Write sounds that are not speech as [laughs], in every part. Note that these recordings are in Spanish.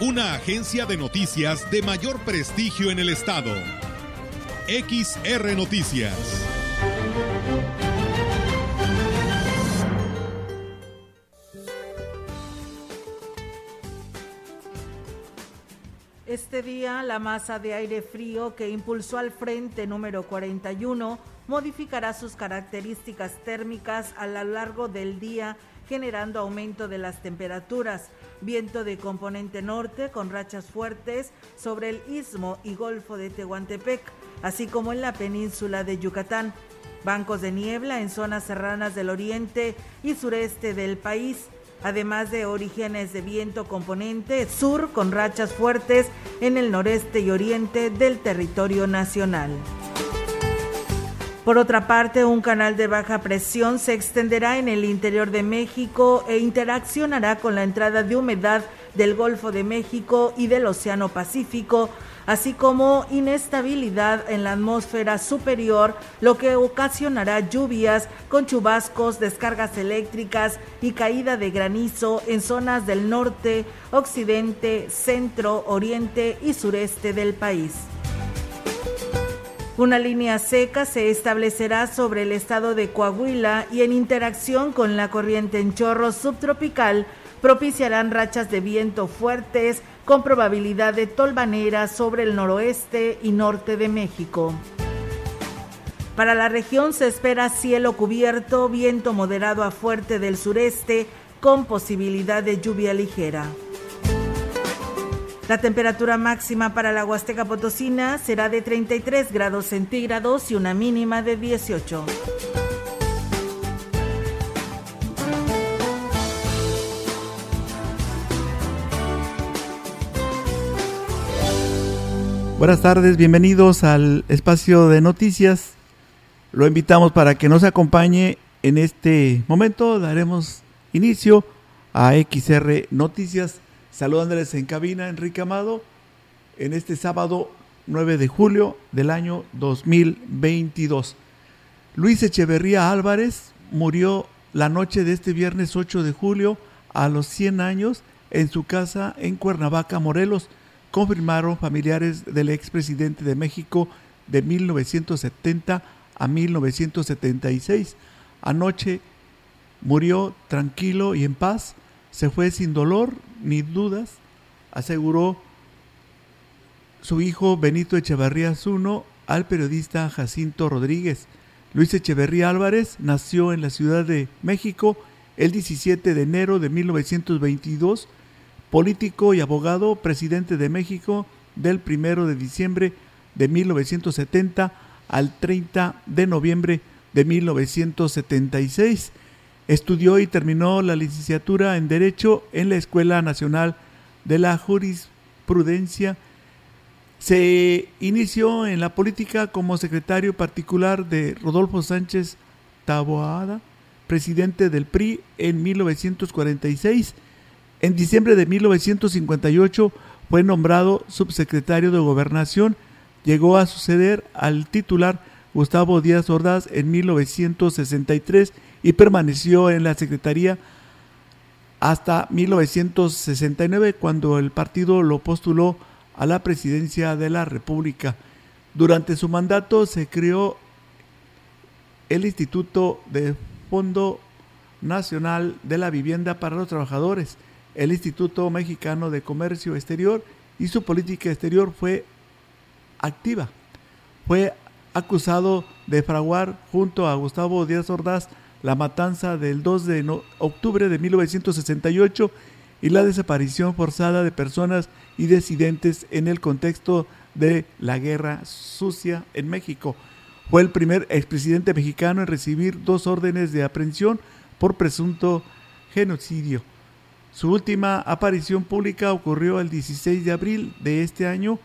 una agencia de noticias de mayor prestigio en el estado. XR Noticias. Este día, la masa de aire frío que impulsó al frente número 41 modificará sus características térmicas a lo largo del día, generando aumento de las temperaturas viento de componente norte con rachas fuertes sobre el istmo y golfo de Tehuantepec, así como en la península de Yucatán. Bancos de niebla en zonas serranas del oriente y sureste del país, además de orígenes de viento componente sur con rachas fuertes en el noreste y oriente del territorio nacional. Por otra parte, un canal de baja presión se extenderá en el interior de México e interaccionará con la entrada de humedad del Golfo de México y del Océano Pacífico, así como inestabilidad en la atmósfera superior, lo que ocasionará lluvias con chubascos, descargas eléctricas y caída de granizo en zonas del norte, occidente, centro, oriente y sureste del país. Una línea seca se establecerá sobre el estado de Coahuila y en interacción con la corriente en chorro subtropical propiciarán rachas de viento fuertes con probabilidad de tolvanera sobre el noroeste y norte de México. Para la región se espera cielo cubierto, viento moderado a fuerte del sureste con posibilidad de lluvia ligera. La temperatura máxima para la Huasteca Potosina será de 33 grados centígrados y una mínima de 18. Buenas tardes, bienvenidos al espacio de noticias. Lo invitamos para que nos acompañe en este momento. Daremos inicio a XR Noticias Saludándoles en cabina, Enrique Amado, en este sábado 9 de julio del año 2022. Luis Echeverría Álvarez murió la noche de este viernes 8 de julio a los 100 años en su casa en Cuernavaca, Morelos, confirmaron familiares del expresidente de México de 1970 a 1976. Anoche murió tranquilo y en paz se fue sin dolor ni dudas, aseguró su hijo Benito Echeverría Zuno al periodista Jacinto Rodríguez. Luis Echeverría Álvarez nació en la Ciudad de México el 17 de enero de 1922, político y abogado, presidente de México del 1 de diciembre de 1970 al 30 de noviembre de 1976 Estudió y terminó la licenciatura en Derecho en la Escuela Nacional de la Jurisprudencia. Se inició en la política como secretario particular de Rodolfo Sánchez Taboada, presidente del PRI en 1946. En diciembre de 1958 fue nombrado subsecretario de Gobernación. Llegó a suceder al titular Gustavo Díaz Ordaz en 1963 y permaneció en la Secretaría hasta 1969 cuando el partido lo postuló a la presidencia de la República. Durante su mandato se creó el Instituto de Fondo Nacional de la Vivienda para los Trabajadores, el Instituto Mexicano de Comercio Exterior y su política exterior fue activa. Fue acusado de fraguar junto a Gustavo Díaz Ordaz la matanza del 2 de octubre de 1968 y la desaparición forzada de personas y disidentes en el contexto de la guerra sucia en México. Fue el primer expresidente mexicano en recibir dos órdenes de aprehensión por presunto genocidio. Su última aparición pública ocurrió el 16 de abril de este año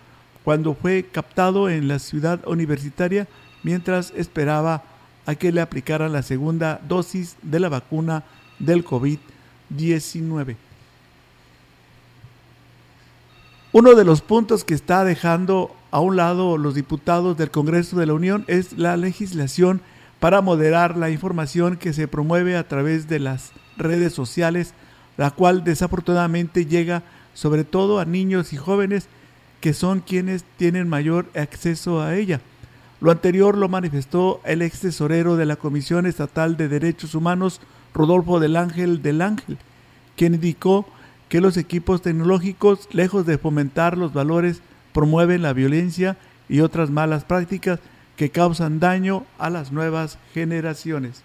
cuando fue captado en la ciudad universitaria mientras esperaba a que le aplicaran la segunda dosis de la vacuna del COVID-19. Uno de los puntos que está dejando a un lado los diputados del Congreso de la Unión es la legislación para moderar la información que se promueve a través de las redes sociales, la cual desafortunadamente llega sobre todo a niños y jóvenes que son quienes tienen mayor acceso a ella. Lo anterior lo manifestó el ex tesorero de la Comisión Estatal de Derechos Humanos, Rodolfo del Ángel del Ángel, quien indicó que los equipos tecnológicos, lejos de fomentar los valores, promueven la violencia y otras malas prácticas que causan daño a las nuevas generaciones.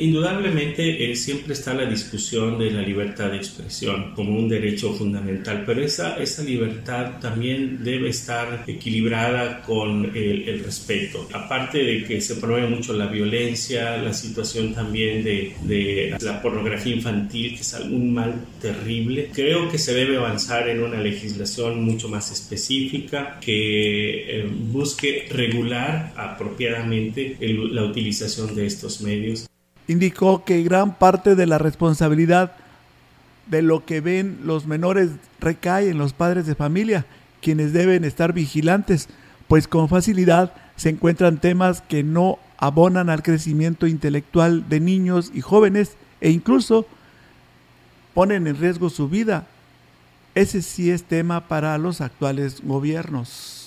Indudablemente eh, siempre está la discusión de la libertad de expresión como un derecho fundamental, pero esa, esa libertad también debe estar equilibrada con el, respeto. Aparte de que se promueve mucho la violencia, la situación también de, la pornografía infantil, que es algún mal terrible, creo que se debe avanzar en una legislación mucho más específica que eh, busque regular apropiadamente la utilización de estos medios indicó que gran parte de la responsabilidad de lo que ven los menores recae en los padres de familia, quienes deben estar vigilantes, pues con facilidad se encuentran temas que no abonan al crecimiento intelectual de niños y jóvenes e incluso ponen en riesgo su vida. Ese sí es tema para los actuales gobiernos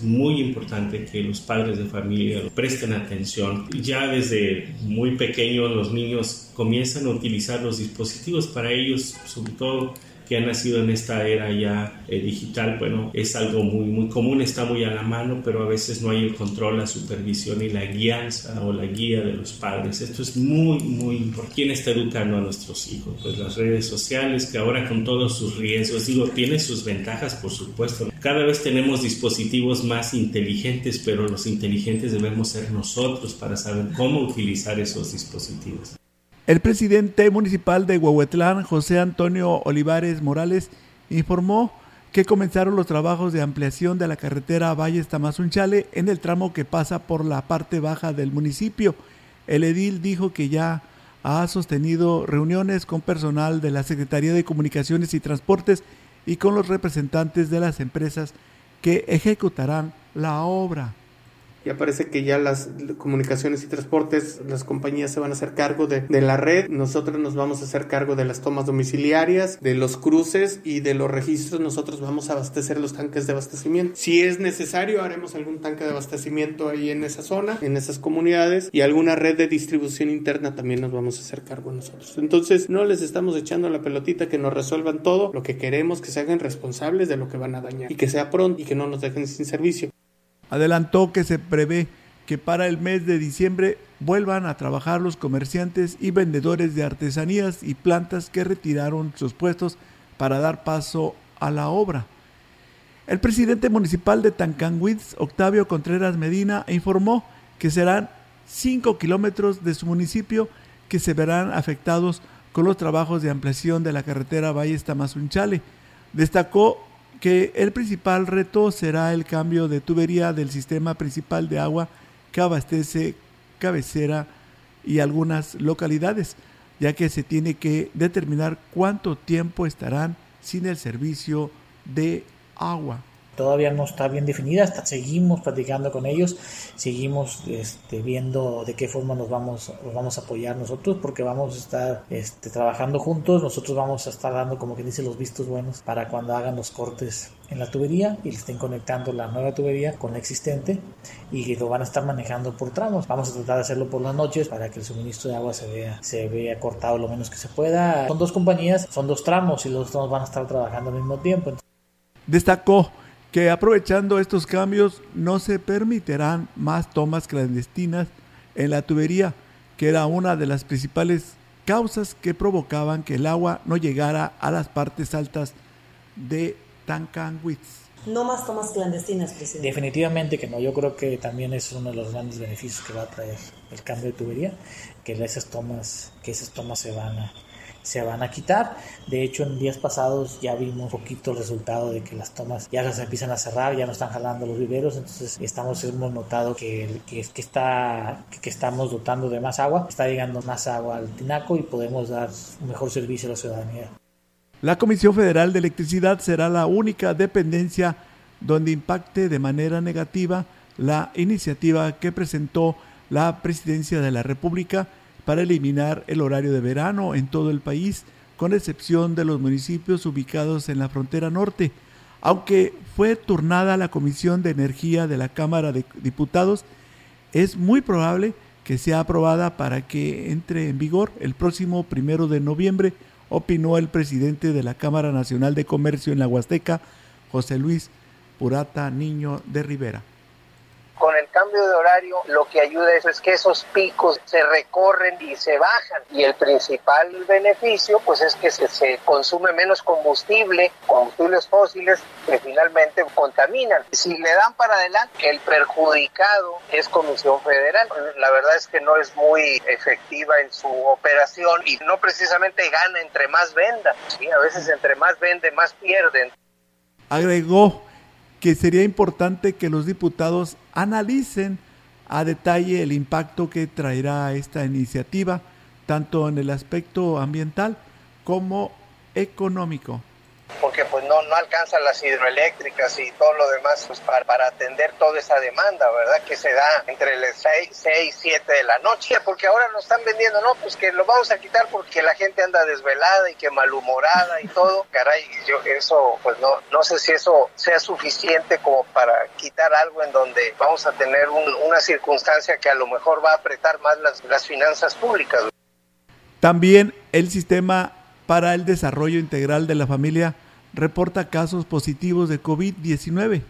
muy importante que los padres de familia presten atención. Ya desde muy pequeños los niños comienzan a utilizar los dispositivos para ellos, sobre todo que han nacido en esta era ya eh, digital, bueno, es algo muy, muy común, está muy a la mano, pero a veces no hay el control, la supervisión y la guianza o la guía de los padres. Esto es muy, muy importante. ¿Quién está educando a nuestros hijos? Pues las redes sociales, que ahora con todos sus riesgos, digo, tiene sus ventajas, por supuesto. Cada vez tenemos dispositivos más inteligentes, pero los inteligentes debemos ser nosotros para saber cómo utilizar esos dispositivos. El presidente municipal de Huehuetlán, José Antonio Olivares Morales, informó que comenzaron los trabajos de ampliación de la carretera Valles Tamazunchale en el tramo que pasa por la parte baja del municipio. El edil dijo que ya ha sostenido reuniones con personal de la Secretaría de Comunicaciones y Transportes y con los representantes de las empresas que ejecutarán la obra ya parece que ya las comunicaciones y transportes, las compañías se van a hacer cargo de, la red, nosotros nos vamos a hacer cargo de las tomas domiciliarias, de los cruces y de los registros, nosotros vamos a abastecer los tanques de abastecimiento. Si es necesario, haremos algún tanque de abastecimiento ahí en esa zona, en esas comunidades y alguna red de distribución interna también nos vamos a hacer cargo nosotros. Entonces, no les estamos echando la pelotita que nos resuelvan todo, lo que queremos que se hagan responsables de lo que van a dañar y que sea pronto y que no nos dejen sin servicio. Adelantó que se prevé que para el mes de diciembre vuelvan a trabajar los comerciantes y vendedores de artesanías y plantas que retiraron sus puestos para dar paso a la obra. El presidente municipal de Tancanwitz, Octavio Contreras Medina, informó que serán 5 kilómetros de su municipio que se verán afectados con los trabajos de ampliación de la carretera Valle Tamazunchale. Destacó que el principal reto será el cambio de tubería del sistema principal de agua que abastece cabecera y algunas localidades, ya que se tiene que determinar cuánto tiempo estarán sin el servicio de agua todavía no está bien definida, hasta seguimos platicando con ellos, seguimos este, viendo de qué forma nos vamos, vamos a apoyar nosotros, porque vamos a estar este, trabajando juntos, nosotros vamos a estar dando como que dice los vistos buenos para cuando hagan los cortes en la tubería y estén conectando la nueva tubería con la existente y lo van a estar manejando por tramos. Vamos a tratar de hacerlo por las noches para que el suministro de agua se vea, se vea cortado lo menos que se pueda. Son dos compañías, son dos tramos y los tramos van a estar trabajando al mismo tiempo. Destacó que aprovechando estos cambios no se permitirán más tomas clandestinas en la tubería, que era una de las principales causas que provocaban que el agua no llegara a las partes altas de Tancanwitz. No más tomas clandestinas, presidente. Definitivamente que no. Yo creo que también es uno de los grandes beneficios que va a traer el cambio de tubería, que esas tomas, que esas tomas se van a, se van a quitar. De hecho, en días pasados ya vimos un poquito el resultado de que las tomas ya se empiezan a cerrar, ya no están jalando los viveros, entonces estamos hemos notado que, que, que está que estamos dotando de más agua, está llegando más agua al tinaco y podemos dar un mejor servicio a la ciudadanía. La Comisión Federal de Electricidad será la única dependencia donde impacte de manera negativa la iniciativa que presentó la Presidencia de la República para eliminar el horario de verano en todo el país, con excepción de los municipios ubicados en la frontera norte. Aunque fue turnada la Comisión de Energía de la Cámara de Diputados, es muy probable que sea aprobada para que entre en vigor el próximo primero de noviembre, opinó el presidente de la Cámara Nacional de Comercio en la Huasteca, José Luis Purata Niño de Rivera con el cambio de horario lo que ayuda es, que esos picos se recorren y se bajan y el principal beneficio pues es que se, consume menos combustible, combustibles fósiles que finalmente contaminan. Si le dan para adelante, el perjudicado es Comisión Federal. La verdad es que no es muy efectiva en su operación y no precisamente gana entre más venda. ¿sí? A veces entre más vende, más pierden. Agregó que sería importante que los diputados analicen a detalle el impacto que traerá esta iniciativa, tanto en el aspecto ambiental como económico porque pues no, no alcanzan las hidroeléctricas y todo lo demás pues, para, para atender toda esa demanda, ¿verdad? Que se da entre las 6, 6, 7 de la noche, porque ahora nos están vendiendo, no, pues que lo vamos a quitar porque la gente anda desvelada y que malhumorada y todo, [laughs] caray, yo eso pues no, no sé si eso sea suficiente como para quitar algo en donde vamos a tener una circunstancia que a lo mejor va a apretar más las, las finanzas públicas. También el sistema para el desarrollo integral de la familia reporta casos positivos de COVID-19,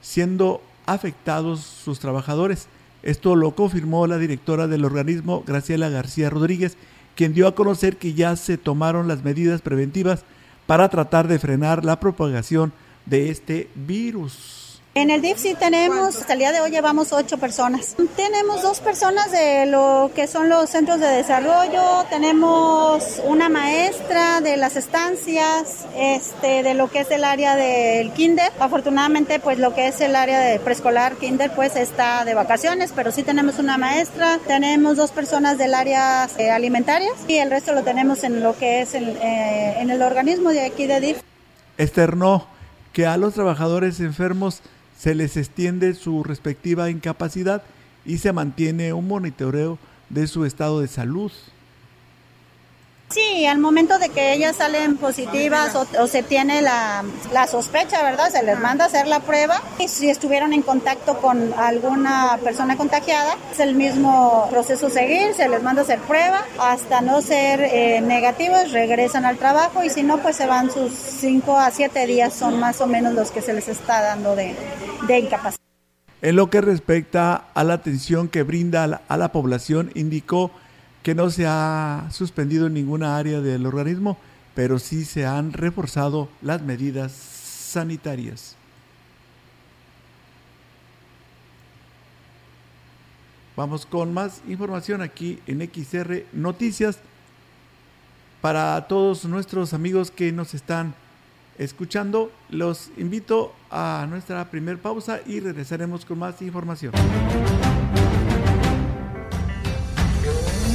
siendo afectados sus trabajadores. Esto lo confirmó la directora del organismo, Graciela García Rodríguez, quien dio a conocer que ya se tomaron las medidas preventivas para tratar de frenar la propagación de este virus. En el DIF sí tenemos, hasta el día de hoy llevamos ocho personas. Tenemos dos personas de lo que son los centros de desarrollo, tenemos una maestra de las estancias, este, de lo que es el área del kinder. Afortunadamente, pues lo que es el área de preescolar, kinder, pues está de vacaciones, pero sí tenemos una maestra, tenemos dos personas del área eh, alimentaria y el resto lo tenemos en lo que es el, eh, en el organismo de aquí de DIF. Externó que a los trabajadores enfermos se les extiende su respectiva incapacidad y se mantiene un monitoreo de su estado de salud. Sí, al momento de que ellas salen positivas o, se tiene la, sospecha, ¿verdad? Se les manda a hacer la prueba y si estuvieron en contacto con alguna persona contagiada, es el mismo proceso seguir, se les manda a hacer prueba hasta no ser eh, negativos, regresan al trabajo y si no, pues se van sus 5 a 7 días, son más o menos los que se les está dando de, de incapacidad. En lo que respecta a la atención que brinda a la población, indicó que no se ha suspendido en ninguna área del organismo, pero sí se han reforzado las medidas sanitarias. Vamos con más información aquí en XR Noticias para todos nuestros amigos que nos están escuchando. Los invito a nuestra primer pausa y regresaremos con más información.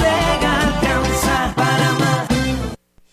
bodega.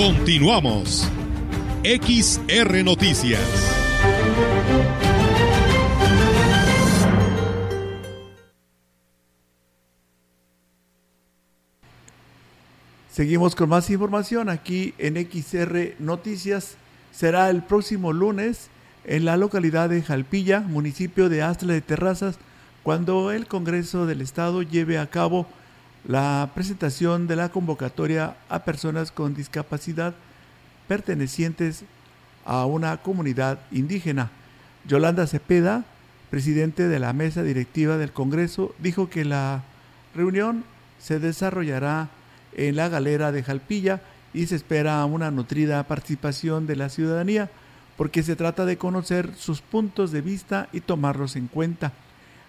Continuamos. XR Noticias. Seguimos con más información aquí en XR Noticias. Será el próximo lunes en la localidad de Jalpilla, municipio de Astra de Terrazas, cuando el Congreso del Estado lleve a cabo la presentación de la convocatoria a personas con discapacidad pertenecientes a una comunidad indígena. Yolanda Cepeda, presidente de la mesa directiva del Congreso, dijo que la reunión se desarrollará en la galera de Jalpilla y se espera una nutrida participación de la ciudadanía porque se trata de conocer sus puntos de vista y tomarlos en cuenta.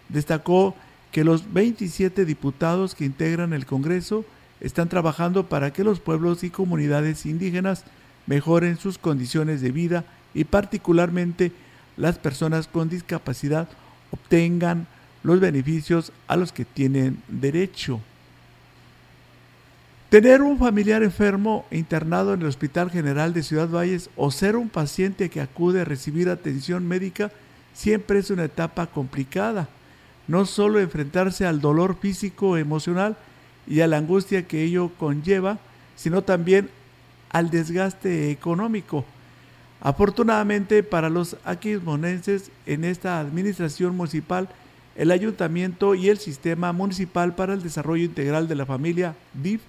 Destacó que los 27 diputados que integran el Congreso están trabajando para que los pueblos y comunidades indígenas mejoren sus condiciones de vida y particularmente las personas con discapacidad obtengan los beneficios a los que tienen derecho. Tener un familiar enfermo internado en el Hospital General de Ciudad Valles o ser un paciente que acude a recibir atención médica siempre es una etapa complicada no solo enfrentarse al dolor físico, emocional y a la angustia que ello conlleva, sino también al desgaste económico. Afortunadamente para los aquismonenses en esta administración municipal, el ayuntamiento y el sistema municipal para el desarrollo integral de la familia DIF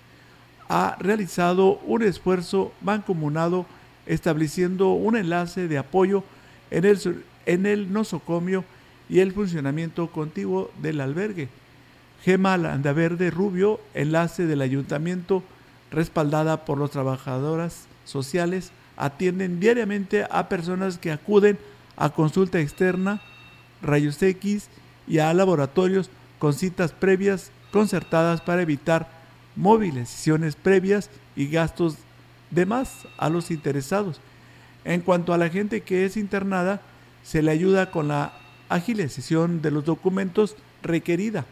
ha realizado un esfuerzo mancomunado estableciendo un enlace de apoyo en el, en el nosocomio y el funcionamiento contiguo del albergue. Gema Landaverde Rubio, enlace del ayuntamiento, respaldada por los trabajadoras sociales, atienden diariamente a personas que acuden a consulta externa, rayos X y a laboratorios con citas previas concertadas para evitar movilizaciones previas y gastos de más a los interesados. En cuanto a la gente que es internada, se le ayuda con la agilización de los documentos requerida.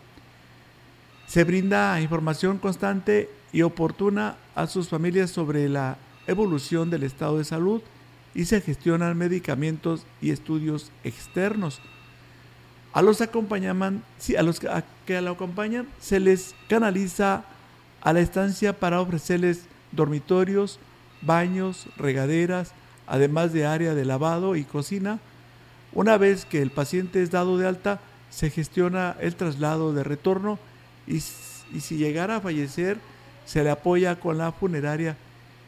Se brinda información constante y oportuna a sus familias sobre la evolución del estado de salud y se gestionan medicamentos y estudios externos. A los, acompañaman, a los que lo acompañan se les canaliza a la estancia para ofrecerles dormitorios, baños, regaderas, además de área de lavado y cocina, una vez que el paciente es dado de alta, se gestiona el traslado de retorno y, si llegara a fallecer, se le apoya con la funeraria.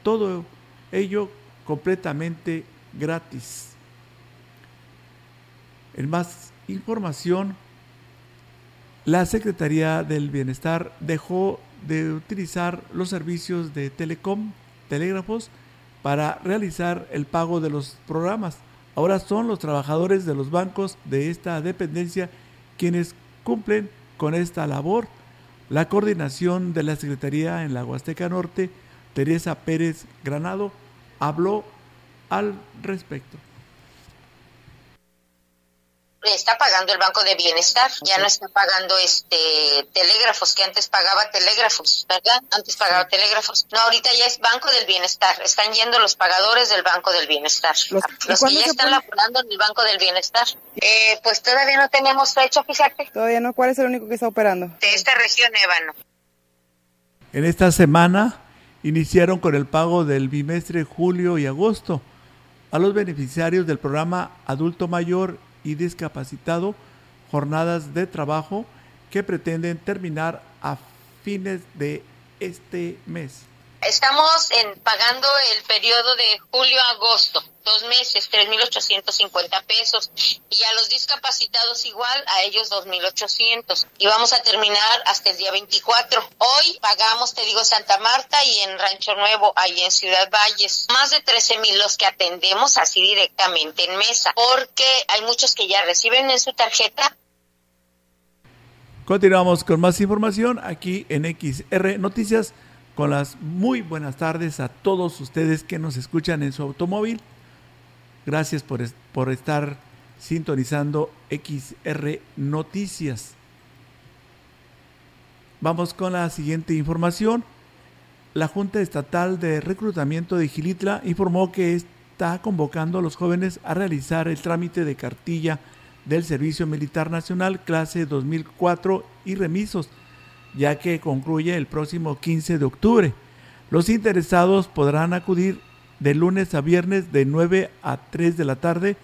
Todo ello completamente gratis. En más información, la Secretaría del Bienestar dejó de utilizar los servicios de telecom, telégrafos, para realizar el pago de los programas Ahora son los trabajadores de los bancos de esta dependencia quienes cumplen con esta labor. La coordinación de la Secretaría en la Huasteca Norte, Teresa Pérez Granado, habló al respecto. Está pagando el Banco de Bienestar, ya no está pagando este telégrafos, que antes pagaba telégrafos, ¿verdad? Antes pagaba telégrafos. No, ahorita ya es Banco del Bienestar, están yendo los pagadores del Banco del Bienestar. Los, que ya están laborando en el Banco del Bienestar. Eh, pues todavía no tenemos fecha, fíjate. Todavía no, ¿cuál es el único que está operando? De esta región, Ébano. En esta semana iniciaron con el pago del bimestre julio y agosto a los beneficiarios del programa Adulto Mayor y Discapacitado jornadas de trabajo que pretenden terminar a fines de este mes. Estamos en, pagando el periodo de julio-agosto, dos meses, 3.850 pesos. Y a los discapacitados igual, a ellos 2.800. Y vamos a terminar hasta el día 24. Hoy pagamos, te digo, Santa Marta y en Rancho Nuevo, ahí en Ciudad Valles. Más de 13.000 los que atendemos así directamente en mesa, porque hay muchos que ya reciben en su tarjeta Continuamos con más información aquí en XR Noticias con las muy buenas tardes a todos ustedes que nos escuchan en su automóvil. Gracias por, por estar sintonizando XR Noticias. Vamos con la siguiente información. La Junta Estatal de Reclutamiento de Gilitla informó que está convocando a los jóvenes a realizar el trámite de cartilla del Servicio Militar Nacional clase 2004 y remisos ya que concluye el próximo 15 de octubre. Los interesados podrán acudir de lunes a viernes de 9 a 3 de la tarde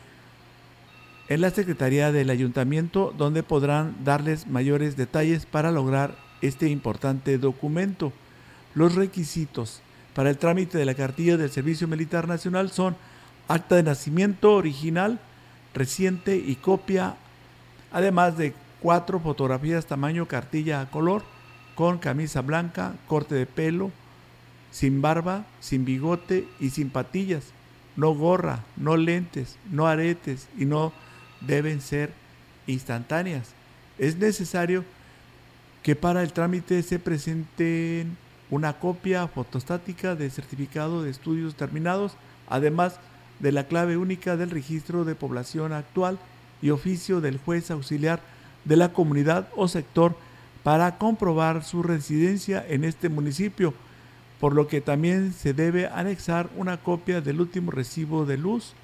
en la Secretaría del Ayuntamiento, donde podrán darles mayores detalles para lograr este importante documento. Los requisitos para el trámite de la cartilla del Servicio Militar Nacional son acta de nacimiento original, reciente y copia, además de cuatro fotografías tamaño cartilla a color, con camisa blanca, corte de pelo, sin barba, sin bigote y sin patillas. No gorra, no lentes, no aretes y no deben ser instantáneas. Es necesario que para el trámite se presenten una copia fotostática de certificado de estudios terminados, además de la clave única del registro de población actual y oficio del juez auxiliar de la comunidad o sector para comprobar su residencia en este municipio, por lo que también se debe anexar una copia del último recibo de luz.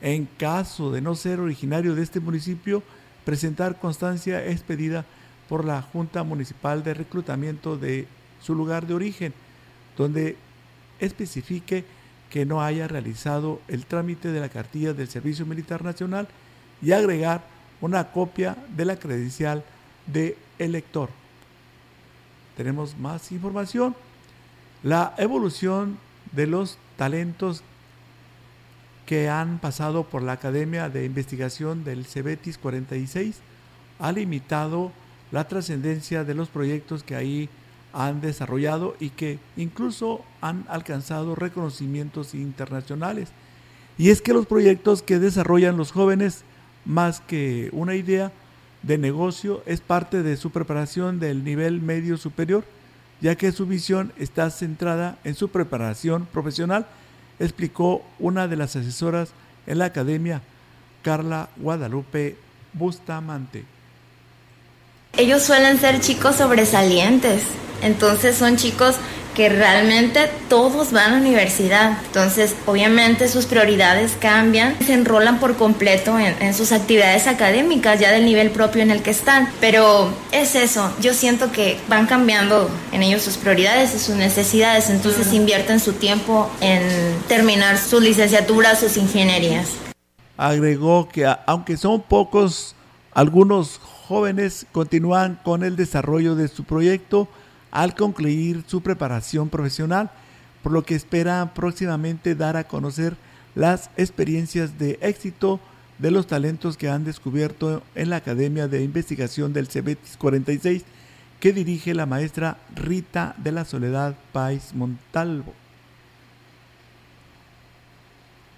En caso de no ser originario de este municipio, presentar constancia expedida por la Junta Municipal de Reclutamiento de su lugar de origen, donde especifique que no haya realizado el trámite de la cartilla del Servicio Militar Nacional y agregar una copia de la credencial de elector. Tenemos más información. La evolución de los talentos que han pasado por la Academia de Investigación del Cebetis 46 ha limitado la trascendencia de los proyectos que ahí han desarrollado y que incluso han alcanzado reconocimientos internacionales. Y es que los proyectos que desarrollan los jóvenes, más que una idea, de negocio es parte de su preparación del nivel medio superior, ya que su visión está centrada en su preparación profesional, explicó una de las asesoras en la academia, Carla Guadalupe Bustamante. Ellos suelen ser chicos sobresalientes, entonces son chicos que realmente todos van a la universidad. Entonces, obviamente sus prioridades cambian, se enrolan por completo en, sus actividades académicas, ya del nivel propio en el que están. Pero es eso, yo siento que van cambiando en ellos sus prioridades y sus necesidades, entonces invierten su tiempo en terminar su licenciatura, sus ingenierías. Agregó que aunque son pocos, algunos jóvenes continúan con el desarrollo de su proyecto al concluir su preparación profesional, por lo que espera próximamente dar a conocer las experiencias de éxito de los talentos que han descubierto en la Academia de Investigación del CEBETIS 46 que dirige la maestra Rita de la Soledad Pais Montalvo.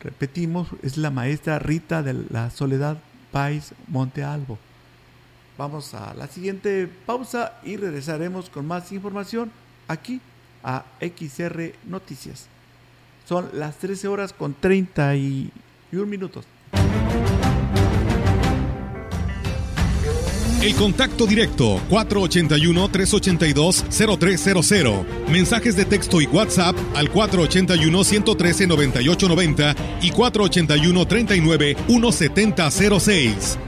Repetimos, es la maestra Rita de la Soledad Pais Montealvo. Vamos a la siguiente pausa y regresaremos con más información aquí a XR Noticias. Son las 13 horas con 31 minutos. El contacto directo 481-382-0300. Mensajes de texto y WhatsApp al 481-113-9890 y 481-39-1706.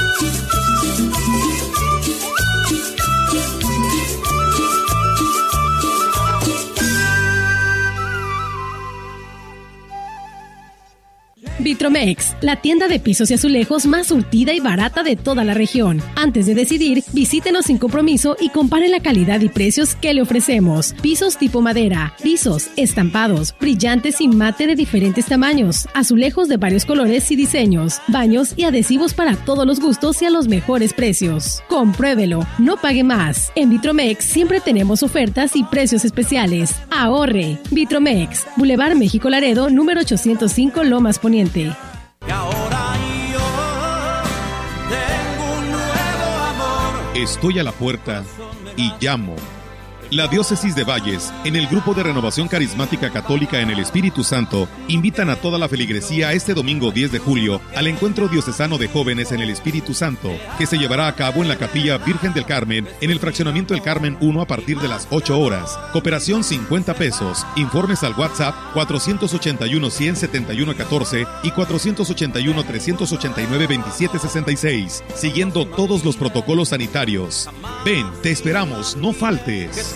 Vitromex, la tienda de pisos y azulejos más surtida y barata de toda la región. Antes de decidir, visítenos sin compromiso y compare la calidad y precios que le ofrecemos. Pisos tipo madera, pisos, estampados, brillantes y mate de diferentes tamaños, azulejos de varios colores y diseños, baños y adhesivos para todos los gustos y a los mejores precios. Compruébelo, no pague más. En Vitromex siempre tenemos ofertas y precios especiales. Ahorre. Vitromex, Boulevard México Laredo, número 805 Lomas Poniente. Y ahora yo tengo un nuevo amor. Estoy a la puerta y llamo. La Diócesis de Valles, en el Grupo de Renovación Carismática Católica en el Espíritu Santo, invitan a toda la feligresía este domingo 10 de julio al Encuentro Diocesano de Jóvenes en el Espíritu Santo, que se llevará a cabo en la Capilla Virgen del Carmen, en el Fraccionamiento del Carmen 1 a partir de las 8 horas. Cooperación 50 pesos. Informes al WhatsApp 481-171-14 y 481-389-2766, siguiendo todos los protocolos sanitarios. Ven, te esperamos, no faltes.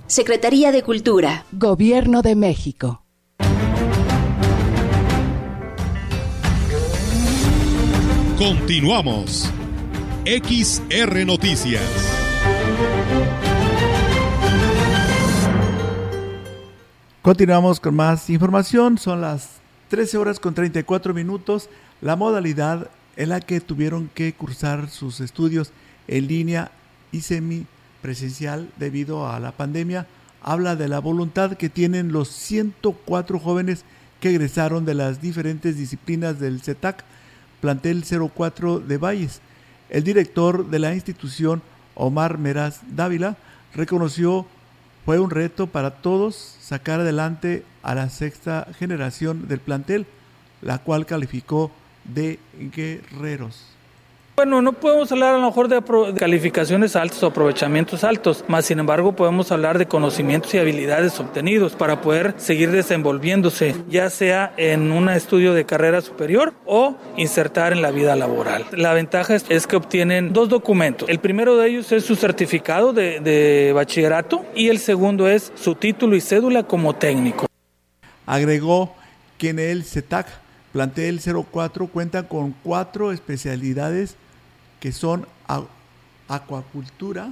Secretaría de Cultura. Gobierno de México. Continuamos. XR Noticias. Continuamos con más información. Son las 13 horas con 34 minutos. La modalidad en la que tuvieron que cursar sus estudios en línea y semi presencial debido a la pandemia, habla de la voluntad que tienen los 104 jóvenes que egresaron de las diferentes disciplinas del CETAC, plantel 04 de Valles. El director de la institución, Omar Meraz Dávila, reconoció fue un reto para todos sacar adelante a la sexta generación del plantel, la cual calificó de guerreros. Bueno, no podemos hablar a lo mejor de calificaciones altas o aprovechamientos altos, más sin embargo podemos hablar de conocimientos y habilidades obtenidos para poder seguir desenvolviéndose, ya sea en un estudio de carrera superior o insertar en la vida laboral. La ventaja es, que obtienen dos documentos. El primero de ellos es su certificado de, de bachillerato y el segundo es su título y cédula como técnico. Agregó que en el CETAC Plantel 04 cuenta con cuatro especialidades que son acuacultura,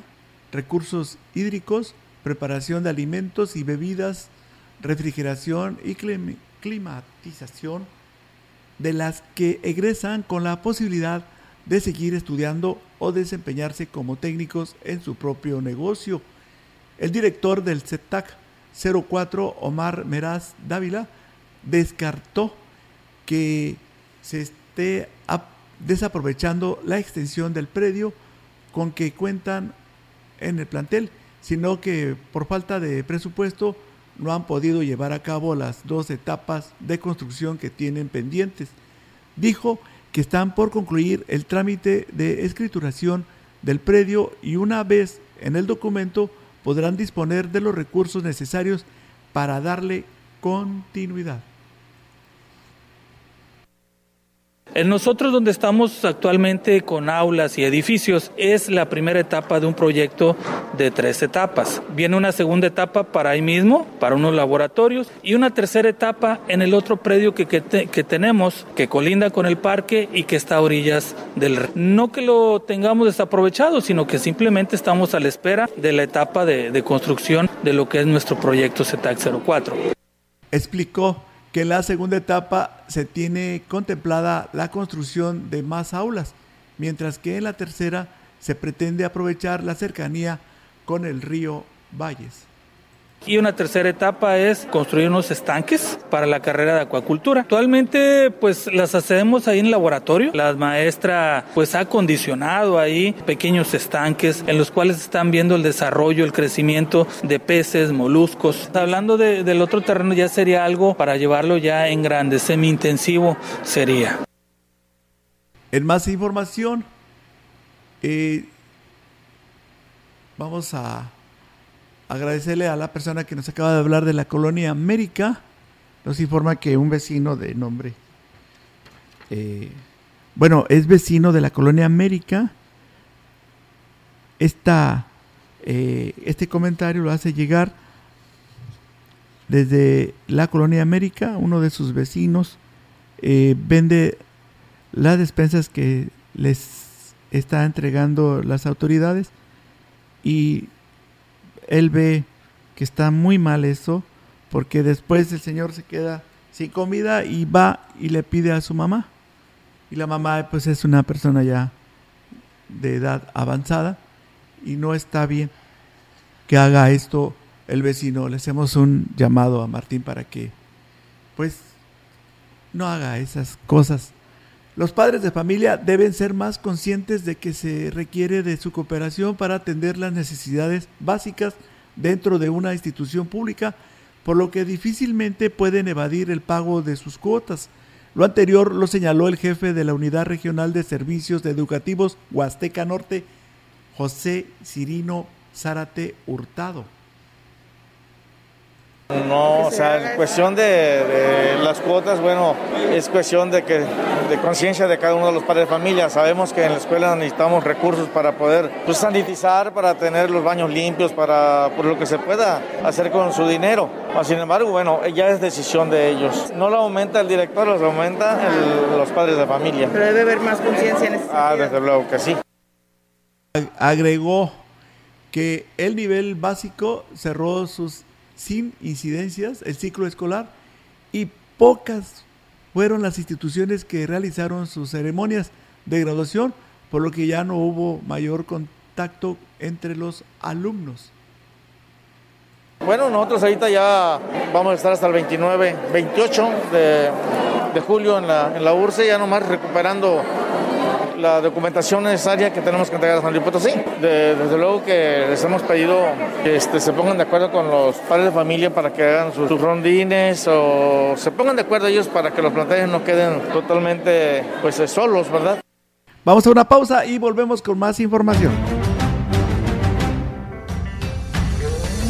recursos hídricos, preparación de alimentos y bebidas, refrigeración y climatización, de las que egresan con la posibilidad de seguir estudiando o desempeñarse como técnicos en su propio negocio. El director del CETAC 04, Omar Meraz Dávila, descartó que se esté desaprovechando la extensión del predio con que cuentan en el plantel, sino que por falta de presupuesto no han podido llevar a cabo las dos etapas de construcción que tienen pendientes. Dijo que están por concluir el trámite de escrituración del predio y una vez en el documento podrán disponer de los recursos necesarios para darle continuidad. En nosotros donde estamos actualmente con aulas y edificios es la primera etapa de un proyecto de tres etapas. Viene una segunda etapa para ahí mismo, para unos laboratorios, y una tercera etapa en el otro predio que, que, tenemos, que colinda con el parque y que está a orillas del... No que lo tengamos desaprovechado, sino que simplemente estamos a la espera de la etapa de, construcción de lo que es nuestro proyecto ZETAC 04. Explicó que en la segunda etapa se tiene contemplada la construcción de más aulas, mientras que en la tercera se pretende aprovechar la cercanía con el río Valles. Y una tercera etapa es construir unos estanques para la carrera de acuacultura. Actualmente pues las hacemos ahí en laboratorio. La maestra pues ha condicionado ahí pequeños estanques en los cuales están viendo el desarrollo, el crecimiento de peces, moluscos. Hablando del otro terreno ya sería algo para llevarlo ya en grande, semi-intensivo sería. En más información, eh, vamos a agradecerle a la persona que nos acaba de hablar de la colonia América. Nos informa que un vecino de nombre, eh, bueno, es vecino de la colonia América. Esta, eh, este comentario lo hace llegar desde la colonia América. Uno de sus vecinos eh, vende las despensas que les está entregando las autoridades y él ve que está muy mal eso, porque después el señor se queda sin comida y va y le pide a su mamá. Y la mamá pues es una persona ya de edad avanzada y no está bien que haga esto el vecino. Le hacemos un llamado a Martín para que pues no haga esas cosas. Los padres de familia deben ser más conscientes de que se requiere de su cooperación para atender las necesidades básicas dentro de una institución pública, por lo que difícilmente pueden evadir el pago de sus cuotas. Lo anterior lo señaló el jefe de la Unidad Regional de Servicios Educativos Huasteca Norte, José Cirino Zárate Hurtado. No, o sea, cuestión de, las cuotas, bueno, es cuestión de que de conciencia de cada uno de los padres de familia. Sabemos que en la escuela necesitamos recursos para poder pues, sanitizar, para tener los baños limpios, para por lo que se pueda hacer con su dinero. Sin embargo, bueno, ya es decisión de ellos. No lo aumenta el director, lo aumenta los padres de familia. Pero debe haber más conciencia en ese Ah, desde luego que sí. Agregó que el nivel básico cerró sus sin incidencias el ciclo escolar y pocas fueron las instituciones que realizaron sus ceremonias de graduación, por lo que ya no hubo mayor contacto entre los alumnos. Bueno, nosotros ahorita ya vamos a estar hasta el 29, 28 de, julio en la, en la URSE, ya nomás recuperando la documentación necesaria que tenemos que entregar a San Luis Potosí. desde luego que les hemos pedido que este, se pongan de acuerdo con los padres de familia para que hagan sus, rondines o se pongan de acuerdo ellos para que los planteles no queden totalmente pues solos, ¿verdad? Vamos a una pausa y volvemos con más información.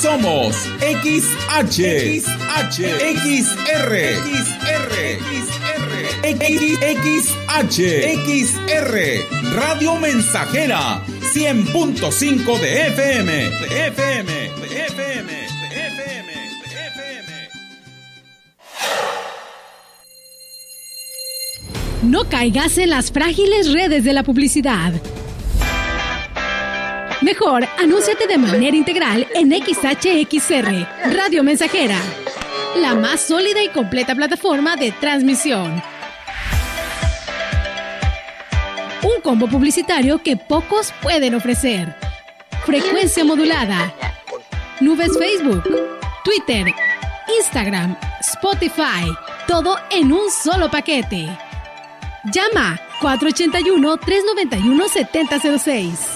Somos XH, XH, XR, XR, XR, XR, Radio Mensajera, 100.5 de FM, de FM, de FM, de FM, de FM. No caigas en las frágiles redes de la publicidad. Mejor, anúnciate de manera integral en XHXR, Radio Mensajera, la más sólida y completa plataforma de transmisión combo publicitario que pocos pueden ofrecer. Frecuencia modulada. Nubes Facebook, Twitter, Instagram, Spotify. Todo en un solo paquete. Llama 481-391-7006.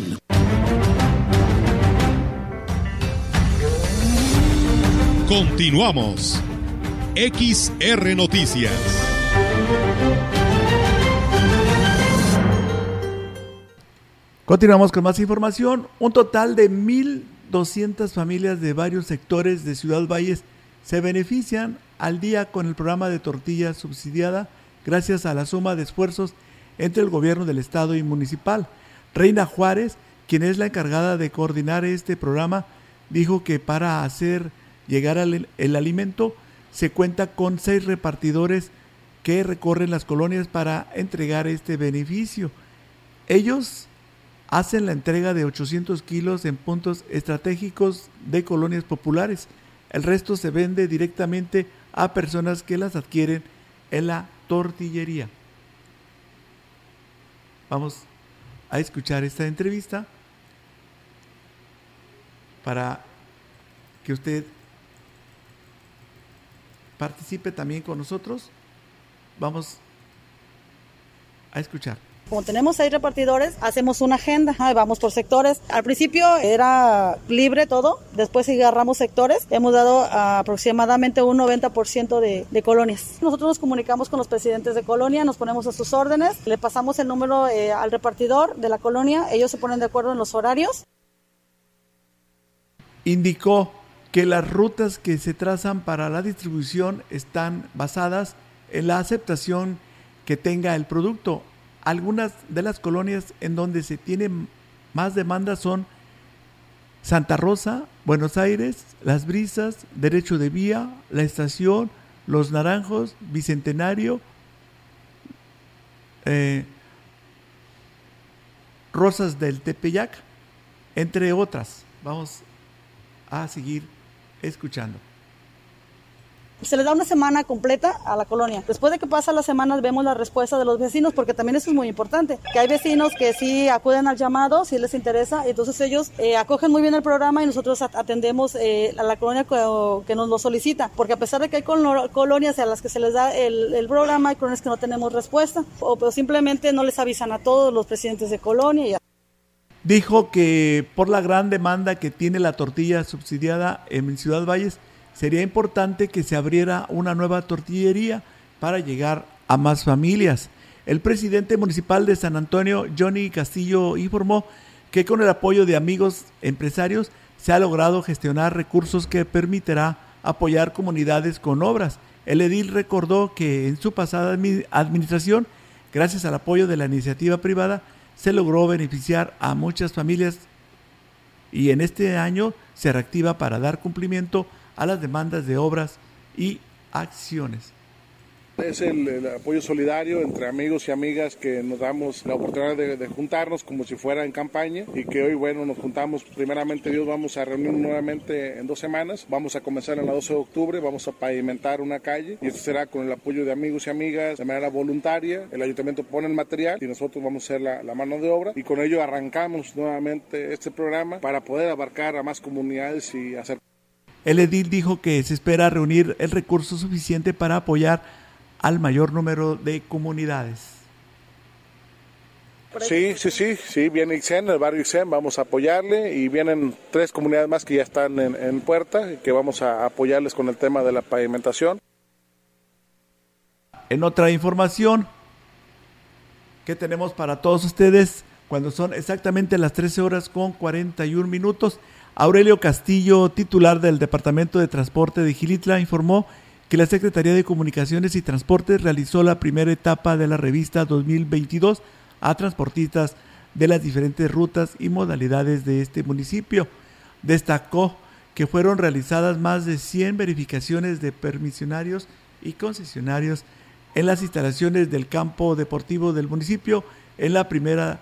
Continuamos. XR Noticias. Continuamos con más información. Un total de 1.200 familias de varios sectores de Ciudad Valles se benefician al día con el programa de tortilla subsidiada gracias a la suma de esfuerzos entre el gobierno del estado y municipal. Reina Juárez, quien es la encargada de coordinar este programa, dijo que para hacer llegar el alimento se cuenta con seis repartidores que recorren las colonias para entregar este beneficio. Ellos hacen la entrega de 800 kilos en puntos estratégicos de colonias populares. El resto se vende directamente a personas que las adquieren en la tortillería. Vamos a escuchar esta entrevista para que usted participe también con nosotros. Vamos a escuchar. Como tenemos seis repartidores, hacemos una agenda, vamos por sectores. Al principio era libre todo, después si agarramos sectores, hemos dado aproximadamente un 90% de, colonias. Nosotros nos comunicamos con los presidentes de colonia, nos ponemos a sus órdenes, le pasamos el número eh, al repartidor de la colonia, ellos se ponen de acuerdo en los horarios. Indicó que las rutas que se trazan para la distribución están basadas en la aceptación que tenga el producto algunas de las colonias en donde se tiene más demanda son Santa Rosa, Buenos Aires, Las Brisas, Derecho de Vía, La Estación, Los Naranjos, Bicentenario, eh, Rosas del Tepeyac, entre otras. Vamos a seguir escuchando se les da una semana completa a la colonia. Después de que pasa las semanas vemos la respuesta de los vecinos, porque también eso es muy importante, que hay vecinos que sí acuden al llamado, si les interesa, entonces ellos eh, acogen muy bien el programa y nosotros atendemos eh, a la colonia que, nos lo solicita, porque a pesar de que hay colonias a las que se les da el, programa, hay colonias que no tenemos respuesta, o pero simplemente no les avisan a todos los presidentes de colonia. Dijo que por la gran demanda que tiene la tortilla subsidiada en Ciudad Valles, sería importante que se abriera una nueva tortillería para llegar a más familias. El presidente municipal de San Antonio, Johnny Castillo, informó que con el apoyo de amigos empresarios se ha logrado gestionar recursos que permitirá apoyar comunidades con obras. El edil recordó que en su pasada administración, gracias al apoyo de la iniciativa privada, se logró beneficiar a muchas familias y en este año se reactiva para dar cumplimiento a las demandas de obras y acciones. Es el, apoyo solidario entre amigos y amigas que nos damos la oportunidad de, juntarnos como si fuera en campaña y que hoy, bueno, nos juntamos, primeramente Dios, vamos a reunirnos nuevamente en dos semanas, vamos a comenzar en la 12 de octubre, vamos a pavimentar una calle y esto será con el apoyo de amigos y amigas de manera voluntaria, el ayuntamiento pone el material y nosotros vamos a hacer la, la mano de obra y con ello arrancamos nuevamente este programa para poder abarcar a más comunidades y hacer el edil dijo que se espera reunir el recurso suficiente para apoyar al mayor número de comunidades. Sí, sí, sí, sí, viene Ixen, el barrio Ixen, vamos a apoyarle y vienen tres comunidades más que ya están en, en puerta, que vamos a apoyarles con el tema de la pavimentación. En otra información que tenemos para todos ustedes, cuando son exactamente las 13 horas con 41 minutos, Aurelio Castillo, titular del Departamento de Transporte de Gilitla, informó que la Secretaría de Comunicaciones y Transportes realizó la primera etapa de la revista 2022 a transportistas de las diferentes rutas y modalidades de este municipio. Destacó que fueron realizadas más de 100 verificaciones de permisionarios y concesionarios en las instalaciones del campo deportivo del municipio en la primera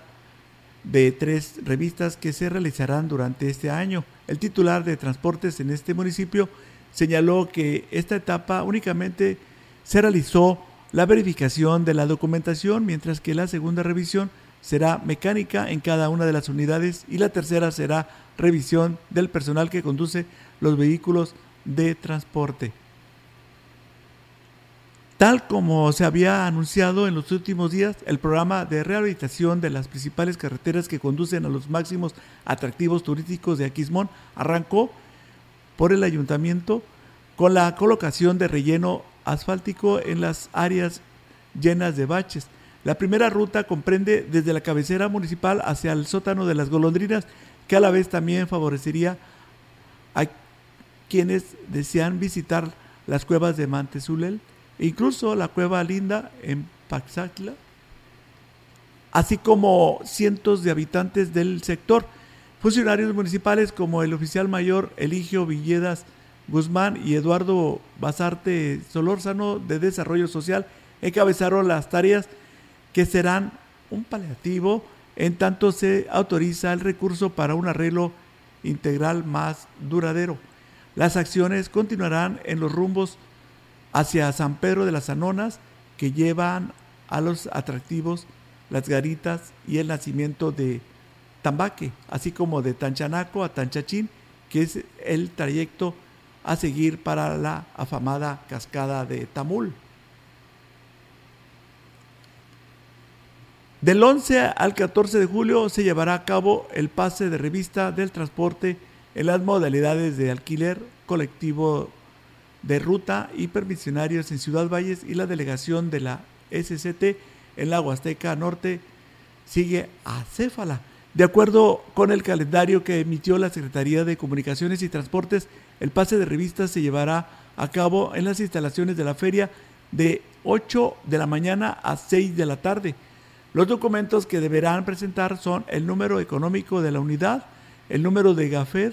de tres revistas que se realizarán durante este año. El titular de transportes en este municipio señaló que esta etapa únicamente se realizó la verificación de la documentación, mientras que la segunda revisión será mecánica en cada una de las unidades y la tercera será revisión del personal que conduce los vehículos de transporte. Tal como se había anunciado en los últimos días, el programa de rehabilitación de las principales carreteras que conducen a los máximos atractivos turísticos de Aquismón arrancó por el ayuntamiento con la colocación de relleno asfáltico en las áreas llenas de baches. La primera ruta comprende desde la cabecera municipal hacia el sótano de las golondrinas, que a la vez también favorecería a quienes desean visitar las cuevas de Mantezulel, incluso la cueva linda en Paxacla, así como cientos de habitantes del sector. Funcionarios municipales como el oficial mayor Eligio Villedas Guzmán y Eduardo Basarte Solórzano de Desarrollo Social encabezaron las tareas que serán un paliativo en tanto se autoriza el recurso para un arreglo integral más duradero. Las acciones continuarán en los rumbos hacia San Pedro de las Anonas que llevan a los atractivos las garitas y el nacimiento de Tambaque, así como de Tanchanaco a Tanchachín, que es el trayecto a seguir para la afamada cascada de Tamul. Del 11 al 14 de julio se llevará a cabo el pase de revista del transporte en las modalidades de alquiler colectivo de ruta y permisionarios en Ciudad Valles y la delegación de la SCT en la Huasteca Norte sigue a Céfala. De acuerdo con el calendario que emitió la Secretaría de Comunicaciones y Transportes, el pase de revistas se llevará a cabo en las instalaciones de la feria de 8 de la mañana a 6 de la tarde los documentos que deberán presentar son el número económico de la unidad, el número de GAFED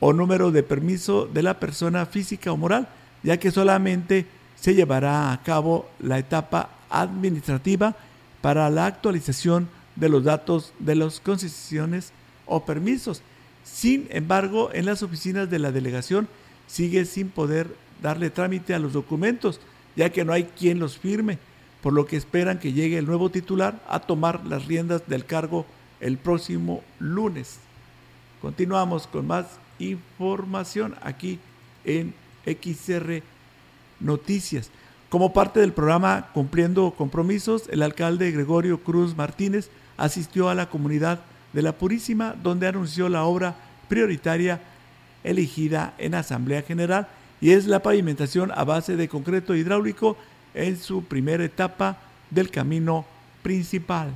o número de permiso de la persona física o moral, ya que solamente se llevará a cabo la etapa administrativa para la actualización de los datos de las concesiones o permisos. Sin embargo, en las oficinas de la delegación sigue sin poder darle trámite a los documentos, ya que no hay quien los firme por lo que esperan que llegue el nuevo titular a tomar las riendas del cargo el próximo lunes. Continuamos con más información aquí en XR Noticias. Como parte del programa Cumpliendo Compromisos, el alcalde Gregorio Cruz Martínez asistió a la comunidad de La Purísima, donde anunció la obra prioritaria elegida en Asamblea General y es la pavimentación a base de concreto hidráulico en su primera etapa del camino principal.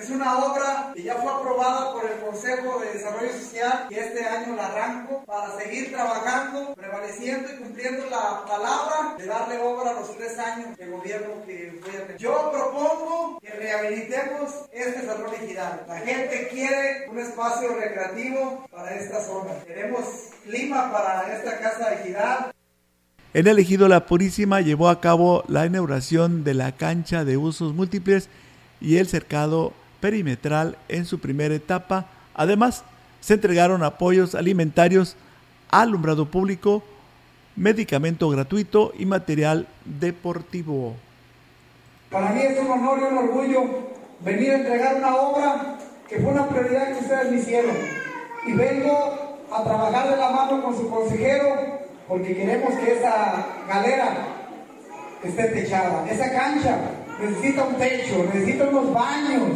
Es una obra que ya fue aprobada por el Consejo de Desarrollo Social y este año la arranco para seguir trabajando, prevaleciendo y cumpliendo la palabra de darle obra a los tres años de gobierno que voy a tener. Yo propongo que rehabilitemos este salón digital. La gente quiere un espacio recreativo para esta zona. Queremos clima para esta casa de equidad. En el ejido La Purísima llevó a cabo la inauguración de la cancha de usos múltiples y el cercado perimetral en su primera etapa. Además, se entregaron apoyos alimentarios, alumbrado público, medicamento gratuito y material deportivo. Para mí es un honor y un orgullo venir a entregar una obra que fue una prioridad que ustedes me hicieron. Y vengo a trabajar de la mano con su consejero porque queremos que esa galera esté techada. Esa cancha necesita un techo, necesita unos baños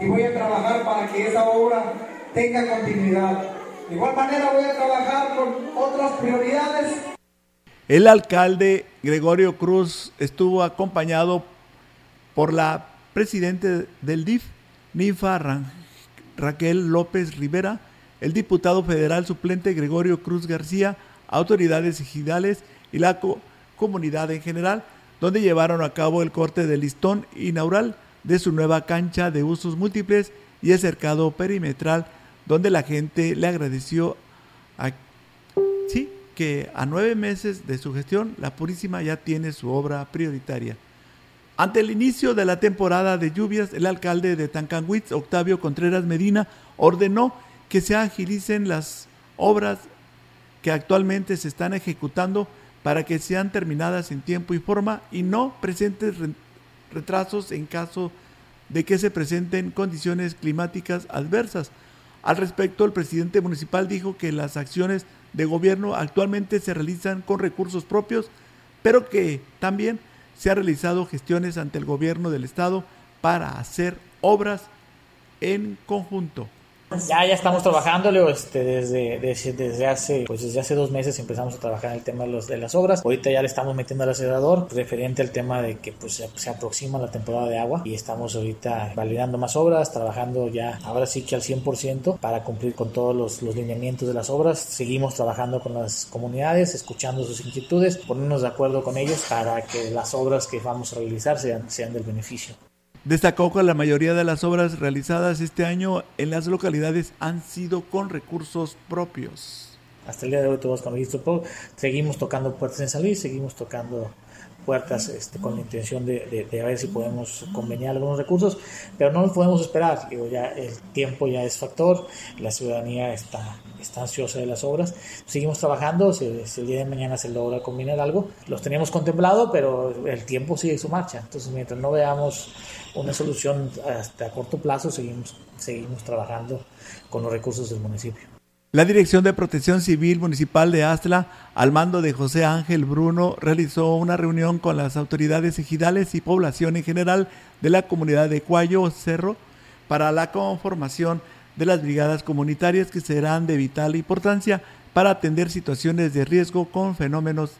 y voy a trabajar para que esa obra tenga continuidad. De igual manera voy a trabajar con otras prioridades. El alcalde Gregorio Cruz estuvo acompañado por la presidente del DIF, Nifa Raquel López Rivera, el diputado federal suplente Gregorio Cruz García, autoridades ejidales y la comunidad en general, donde llevaron a cabo el corte del listón inaugural de su nueva cancha de usos múltiples y el cercado perimetral, donde la gente le agradeció que a nueve meses de su gestión, la Purísima ya tiene su obra prioritaria. Ante el inicio de la temporada de lluvias, el alcalde de Tancanwitz, Octavio Contreras Medina, ordenó que se agilicen las obras que actualmente se están ejecutando para que sean terminadas en tiempo y forma y no presentes retrasos en caso de que se presenten condiciones climáticas adversas. Al respecto, el presidente municipal dijo que las acciones de gobierno actualmente se realizan con recursos propios, pero que también se han realizado gestiones ante el gobierno del estado para hacer obras en conjunto. Ya, ya estamos trabajándolo este, desde, desde, hace, pues desde hace dos meses empezamos a trabajar en el tema de, los, de las obras. Ahorita ya le estamos metiendo al acelerador referente al tema de que pues se, aproxima la temporada de agua y estamos ahorita validando más obras, trabajando ya ahora sí que al 100% para cumplir con todos los, los lineamientos de las obras. Seguimos trabajando con las comunidades, escuchando sus inquietudes, ponernos de acuerdo con ellos para que las obras que vamos a realizar sean, sean del beneficio. Destacó que la mayoría de las obras realizadas este año en las localidades han sido con recursos propios. Hasta el día de hoy todos con seguimos tocando puertas en salir, seguimos tocando puertas este, con la intención de, ver si podemos conveniar algunos recursos, pero no nos podemos esperar, digo, ya el tiempo ya es factor, la ciudadanía está, está ansiosa de las obras, seguimos trabajando, si, el día de mañana se logra combinar algo, los teníamos contemplado, pero el tiempo sigue su marcha, entonces mientras no veamos una solución hasta a corto plazo, seguimos, seguimos trabajando con los recursos del municipio. La Dirección de Protección Civil Municipal de Astla, al mando de José Ángel Bruno, realizó una reunión con las autoridades ejidales y población en general de la comunidad de Cuayo Cerro para la conformación de las brigadas comunitarias que serán de vital importancia para atender situaciones de riesgo con fenómenos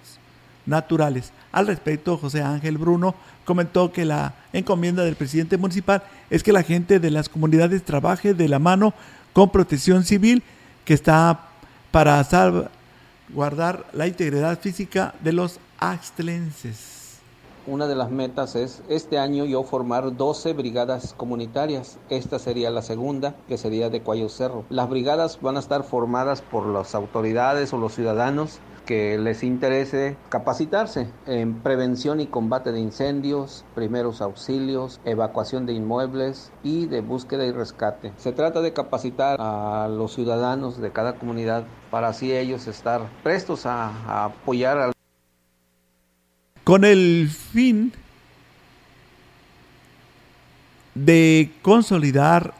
naturales. Al respecto, José Ángel Bruno comentó que la encomienda del presidente municipal es que la gente de las comunidades trabaje de la mano con protección civil que está para salvaguardar la integridad física de los axtlenses. Una de las metas es este año yo formar 12 brigadas comunitarias. Esta sería la segunda, que sería de Cuayo Cerro. Las brigadas van a estar formadas por las autoridades o los ciudadanos que les interese capacitarse en prevención y combate de incendios, primeros auxilios, evacuación de inmuebles y de búsqueda y rescate. Se trata de capacitar a los ciudadanos de cada comunidad para así ellos estar prestos a, apoyar al con el fin de consolidar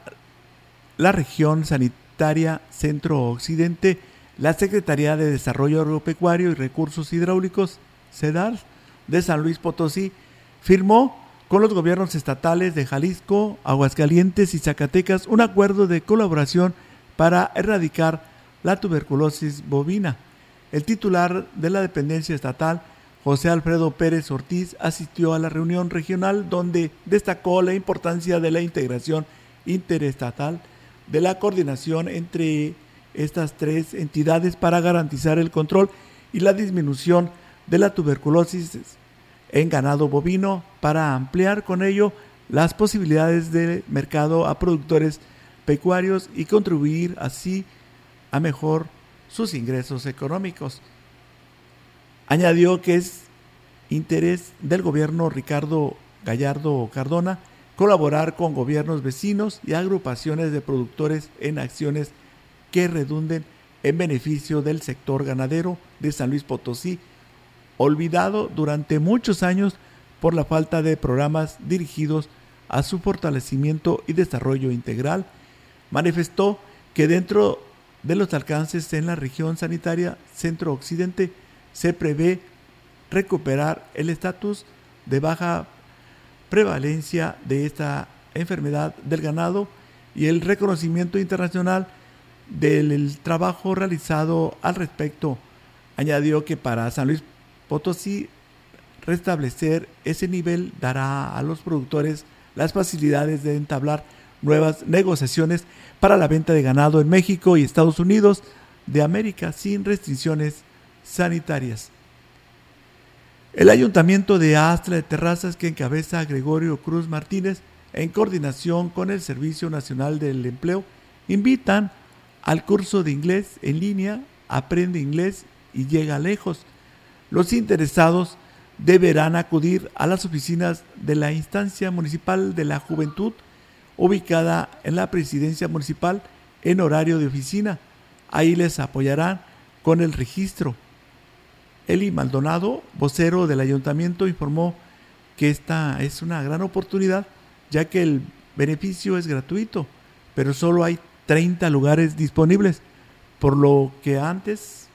la región sanitaria centro-occidente la Secretaría de Desarrollo Agropecuario y Recursos Hidráulicos, CEDAR, de San Luis Potosí, firmó con los gobiernos estatales de Jalisco, Aguascalientes y Zacatecas un acuerdo de colaboración para erradicar la tuberculosis bovina. El titular de la dependencia estatal, José Alfredo Pérez Ortiz, asistió a la reunión regional donde destacó la importancia de la integración interestatal, de la coordinación entre estas tres entidades para garantizar el control y la disminución de la tuberculosis en ganado bovino para ampliar con ello las posibilidades de mercado a productores pecuarios y contribuir así a mejor sus ingresos económicos. Añadió que es interés del gobierno Ricardo Gallardo Cardona colaborar con gobiernos vecinos y agrupaciones de productores en acciones que redunden en beneficio del sector ganadero de San Luis Potosí, olvidado durante muchos años por la falta de programas dirigidos a su fortalecimiento y desarrollo integral, manifestó que dentro de los alcances en la región sanitaria centro-occidente se prevé recuperar el estatus de baja prevalencia de esta enfermedad del ganado y el reconocimiento internacional del trabajo realizado al respecto. Añadió que para San Luis Potosí restablecer ese nivel dará a los productores las facilidades de entablar nuevas negociaciones para la venta de ganado en México y Estados Unidos de América sin restricciones sanitarias. El ayuntamiento de Astra de Terrazas, que encabeza a Gregorio Cruz Martínez, en coordinación con el Servicio Nacional del Empleo, invitan al curso de inglés en línea Aprende Inglés y Llega Lejos. Los interesados deberán acudir a las oficinas de la instancia municipal de la juventud ubicada en la presidencia municipal en horario de oficina. Ahí les apoyarán con el registro. Eli Maldonado, vocero del ayuntamiento, informó que esta es una gran oportunidad ya que el beneficio es gratuito, pero solo hay 30 lugares disponibles, por lo que antes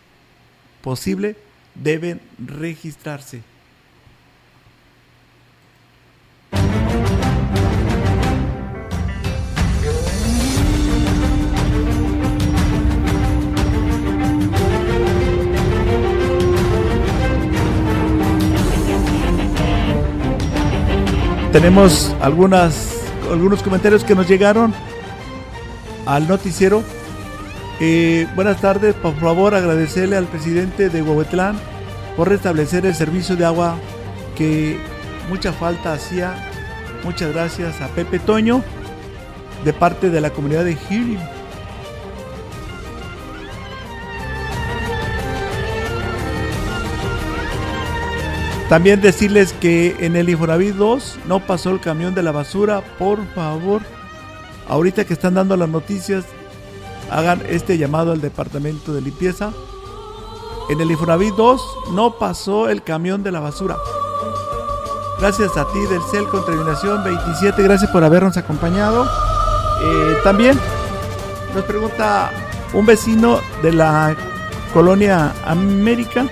posible deben registrarse. Tenemos algunas, algunos comentarios que nos llegaron al noticiero. Eh, buenas tardes, por favor agradecerle al presidente de Huehuetlán por restablecer el servicio de agua que mucha falta hacía. Muchas gracias a Pepe Toño de parte de la comunidad de Healing. También decirles que en el Infonavit 2 no pasó el camión de la basura, por favor. Ahorita que están dando las noticias, hagan este llamado al departamento de limpieza. En el Infonavit 2 no pasó el camión de la basura. Gracias a ti del CEL con terminación 27, gracias por habernos acompañado. Eh, también nos pregunta un vecino de la colonia América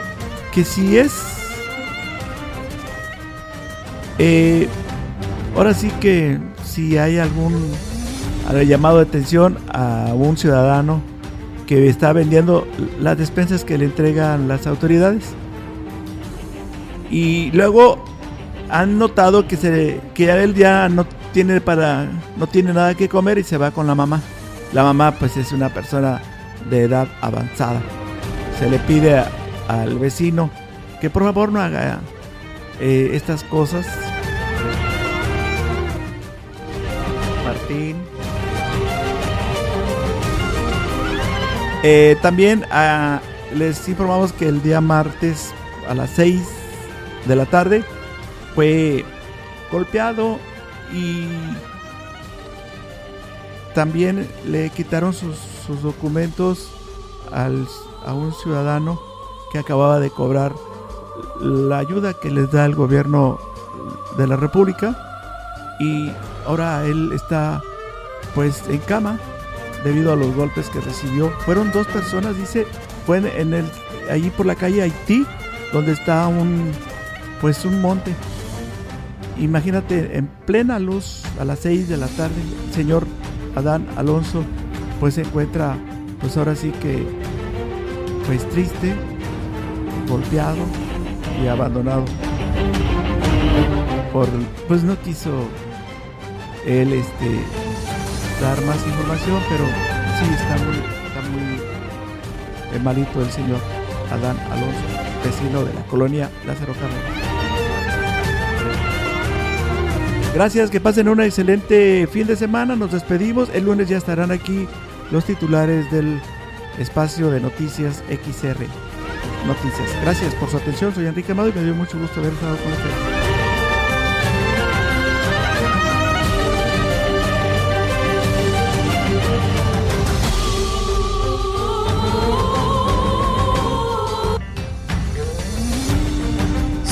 que si es eh, ahora sí que si hay algún llamado de atención a un ciudadano que está vendiendo las despensas que le entregan las autoridades y luego han notado que se que él ya no tiene para no tiene nada que comer y se va con la mamá. La mamá pues es una persona de edad avanzada. Se le pide al vecino que por favor no haga eh, estas cosas Eh, también ah, les informamos que el día martes a las 6 de la tarde fue golpeado y también le quitaron sus, documentos a un ciudadano que acababa de cobrar la ayuda que les da el gobierno de la República y ahora él está pues en cama debido a los golpes que recibió. Fueron dos personas, dice, fue en el allí por la calle Haití, donde está un pues un monte. Imagínate en plena luz a las 6 de la tarde, el señor Adán Alonso pues se encuentra pues ahora sí que pues triste, golpeado y abandonado. Por pues no quiso él este dar más información, pero sí está muy, está muy eh, malito el señor Adán Alonso, vecino de la colonia Lázaro Cárdenas. Gracias, que pasen un excelente fin de semana. Nos despedimos. El lunes ya estarán aquí los titulares del espacio de noticias XR Noticias. Gracias por su atención. Soy Enrique Amado y me dio mucho gusto haber estado con ustedes.